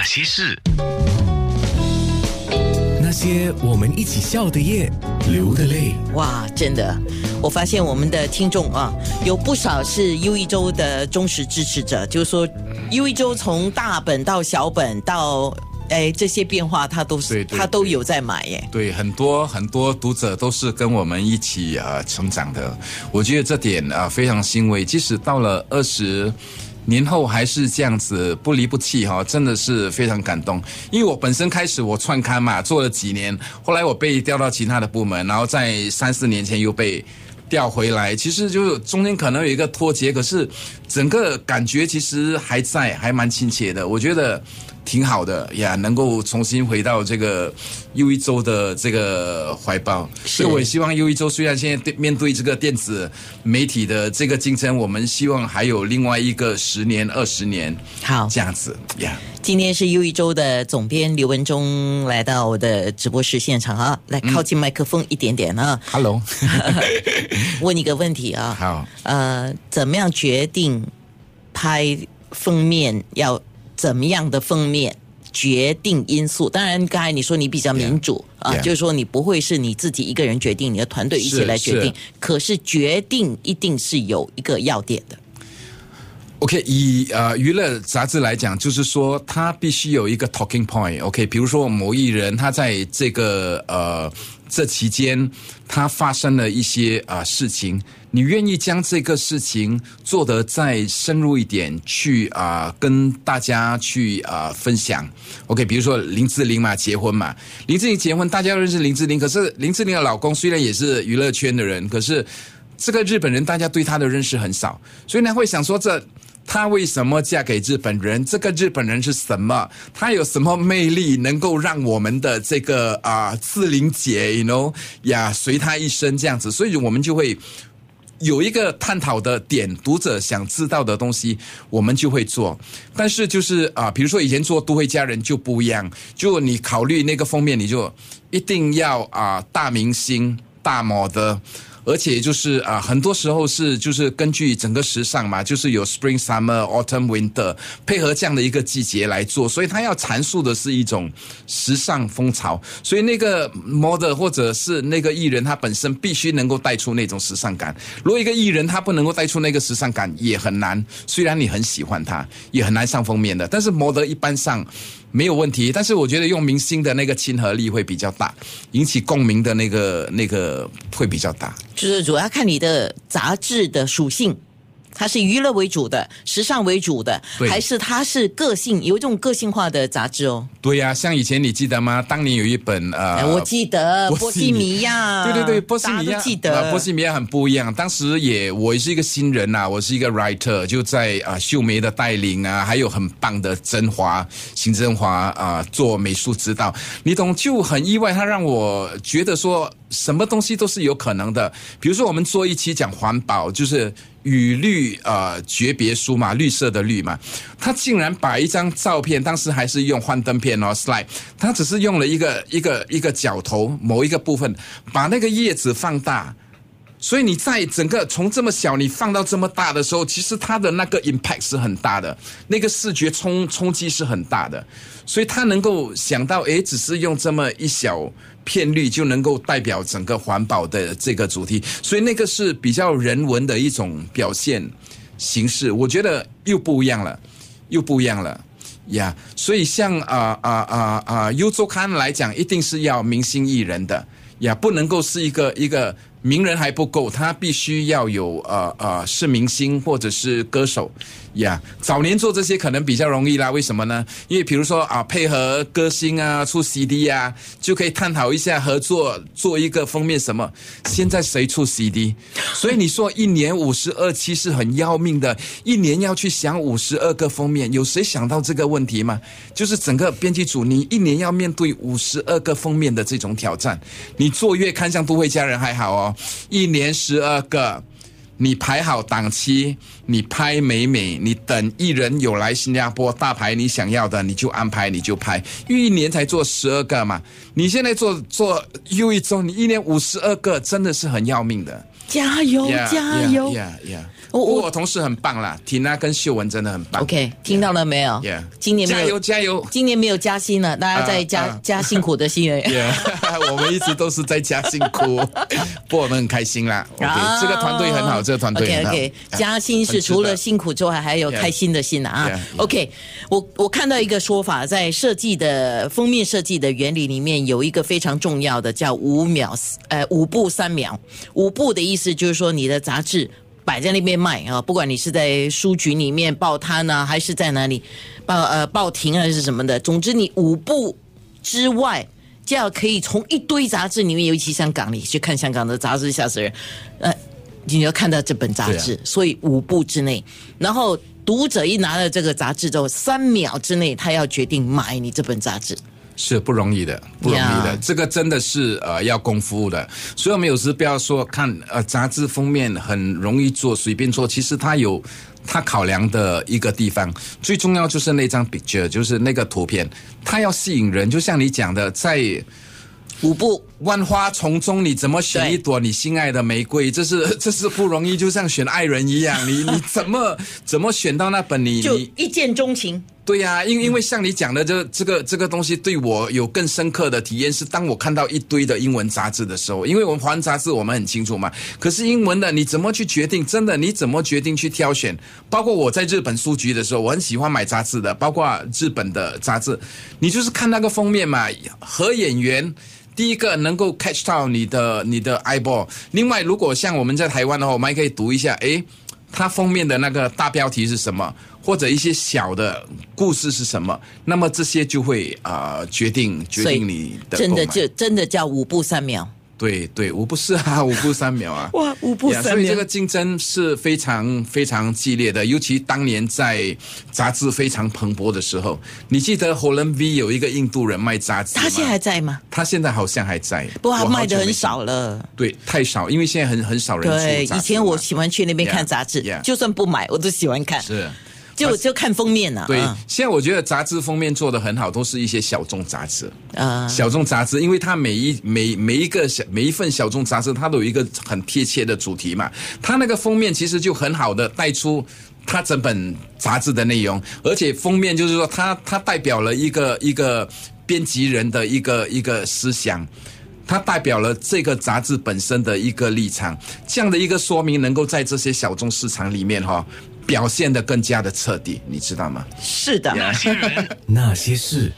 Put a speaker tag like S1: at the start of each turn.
S1: 那些事，
S2: 那些我们一起笑的夜，流的泪。
S3: 哇，真的，我发现我们的听众啊，有不少是优一周的忠实支持者，就是说，优一周从大本到小本到。哎，这些变化他都是他都有在买耶。
S4: 对，很多很多读者都是跟我们一起啊成长的，我觉得这点啊非常欣慰。即使到了二十年后还是这样子不离不弃哈，真的是非常感动。因为我本身开始我串刊嘛，做了几年，后来我被调到其他的部门，然后在三四年前又被调回来，其实就中间可能有一个脱节，可是整个感觉其实还在，还蛮亲切的。我觉得。挺好的呀，能够重新回到这个又一周的这个怀抱，所以我也希望又一周虽然现在面对这个电子媒体的这个竞争，我们希望还有另外一个十年、二十年，
S3: 好
S4: 这样子呀。
S3: 今天是又一周的总编刘文忠来到我的直播室现场啊，来靠近麦克风一点点啊。
S4: Hello，
S3: 问你个问题啊，
S4: 好，
S3: 呃，怎么样决定拍封面要？怎么样的封面决定因素？当然，刚才你说你比较民主啊，就是说你不会是你自己一个人决定，你的团队一起来决定。可是决定一定是有一个要点的。
S4: OK，以呃娱乐杂志来讲，就是说它必须有一个 talking point。OK，比如说某艺人他在这个呃这期间他发生了一些啊事情。你愿意将这个事情做得再深入一点，去啊跟大家去啊分享？OK，比如说林志玲嘛，结婚嘛，林志玲结婚，大家都认识林志玲，可是林志玲的老公虽然也是娱乐圈的人，可是这个日本人大家对他的认识很少，所以呢会想说，这她为什么嫁给日本人？这个日本人是什么？他有什么魅力能够让我们的这个啊志玲姐，you know 呀随他一生这样子？所以我们就会。有一个探讨的点，读者想知道的东西，我们就会做。但是就是啊，比如说以前做《都会家人》就不一样，就你考虑那个封面，你就一定要啊大明星、大模的。而且就是啊，很多时候是就是根据整个时尚嘛，就是有 spring summer autumn winter 配合这样的一个季节来做，所以他要阐述的是一种时尚风潮，所以那个 model 或者是那个艺人他本身必须能够带出那种时尚感。如果一个艺人他不能够带出那个时尚感，也很难。虽然你很喜欢他，也很难上封面的。但是 model 一般上。没有问题，但是我觉得用明星的那个亲和力会比较大，引起共鸣的那个那个会比较大。
S3: 就是主要看你的杂志的属性。它是娱乐为主的，时尚为主的，还是它是个性，有一种个性化的杂志哦？
S4: 对呀，像以前你记得吗？当年有一本呃，
S3: 我记得波西米亚，
S4: 对对对，波西米亚，
S3: 记得
S4: 波西米亚很不一样。当时也我是一个新人呐，我是一个 writer，就在啊秀梅的带领啊，还有很棒的甄华邢真华啊做美术指导，你懂就很意外，他让我觉得说什么东西都是有可能的。比如说我们做一期讲环保，就是。与绿呃诀别书嘛，绿色的绿嘛，他竟然把一张照片，当时还是用幻灯片哦，slide，他只是用了一个一个一个角头某一个部分，把那个叶子放大，所以你在整个从这么小你放到这么大的时候，其实它的那个 impact 是很大的，那个视觉冲冲击是很大的，所以他能够想到，诶，只是用这么一小。片率就能够代表整个环保的这个主题，所以那个是比较人文的一种表现形式。我觉得又不一样了，又不一样了呀。所以像啊啊啊啊优周刊来讲，一定是要明星艺人的呀，不能够是一个一个。名人还不够，他必须要有呃呃是明星或者是歌手呀。早年做这些可能比较容易啦，为什么呢？因为比如说啊，配合歌星啊出 CD 啊，就可以探讨一下合作做一个封面什么。现在谁出 CD？所以你说一年五十二期是很要命的，一年要去想五十二个封面，有谁想到这个问题吗？就是整个编辑组，你一年要面对五十二个封面的这种挑战。你做月刊像都会家人还好哦。一年十二个，你排好档期，你拍美美，你等艺人有来新加坡大牌，你想要的你就安排，你就拍，因为一年才做十二个嘛。你现在做做又一周，你一年五十二个，真的是很要命的。
S3: 加油，加油！我我
S4: 不过我同事很棒啦，缇娜跟秀文真的很棒。
S3: OK，听到了没有今年没有
S4: 加油加油
S3: 今年没有加薪了，大家在加、加辛苦的薪而已。
S4: Yeah，我们一直都是在加辛苦，不过我们很开心啦。OK，、这个团队很好，这个团队
S3: OK
S4: 很好。
S3: OK，
S4: 啊
S3: 加薪是除了辛苦之外，还有开心的心啊。
S4: Yeah, yeah.
S3: OK，我我看到一个说法，在设计的封面设计的原理里面有一个非常重要的叫五秒，呃，五步三秒。五步的意思就是说你的杂志。摆在那边卖啊，不管你是在书局里面报摊啊，还是在哪里报呃报亭还是什么的，总之你五步之外，就要可以从一堆杂志里面，尤其香港，你去看香港的杂志，吓死人。呃，你要看到这本杂志，
S4: 对
S3: 所以五步之内，然后读者一拿了这个杂志之后，三秒之内他要决定买你这本杂志。
S4: 是不容易的，不容易的这个真的是呃要功夫的。所以我们有时不要说看呃杂志封面很容易做，随便做，其实它有它考量的一个地方。最重要就是那张 picture，就是那个图片，它要吸引人。就像你讲的，在
S3: 五步，
S4: 万花丛中，你怎么选一朵你心爱的玫瑰？这是 这是不容易，就像选爱人一样。你 你怎么怎么选到那本你
S3: 就一见钟情。
S4: 对呀、因因为像你讲的这这个这个东西，对我有更深刻的体验是，当我看到一堆的英文杂志的时候，因为我们华文杂志我们很清楚嘛，可是英文的你怎么去决定？真的你怎么决定去挑选？包括我在日本书局的时候，我很喜欢买杂志的，包括日本的杂志，你就是看那个封面嘛，和演员。第一个能够 catch 到你的你的 eyeball，另外如果像我们在台湾的话，我们还可以读一下，诶，它封面的那个大标题是什么，或者一些小的故事是什么，那么这些就会啊、呃决定决定你的
S3: 真的就真的叫五步三秒。
S4: 对对，五步是啊，五步三秒啊。
S3: 哇，五步三秒
S4: 呀所以这个竞争是非常非常激烈的，尤其当年在杂志非常蓬勃的时候，你记得 Holland V 有一个印度人卖杂志吗？
S3: 他现在还在吗？
S4: 他现在好像还在，
S3: 不过他卖的很少了。
S4: 对，太少，因为现在很很少人出
S3: 对，以前我喜欢去那边看杂志
S4: yeah
S3: 就算不买，我都喜欢看，
S4: 是。
S3: 就就看封面了、啊。
S4: 对
S3: 嗯，
S4: 现在我觉得杂志封面做的很好，都是一些小众杂志。
S3: 啊
S4: 小众杂志，因为它每一每每一个小每一份小众杂志，它都有一个很贴切的主题嘛。它那个封面其实就很好的带出它整本杂志的内容，而且封面就是说它它代表了一个一个编辑人的一个一个思想。它代表了这个杂志本身的一个立场，这样的一个说明，能够在这些小众市场里面哈、表现的更加的彻底，你知道吗？
S3: 是的。
S2: 那些事。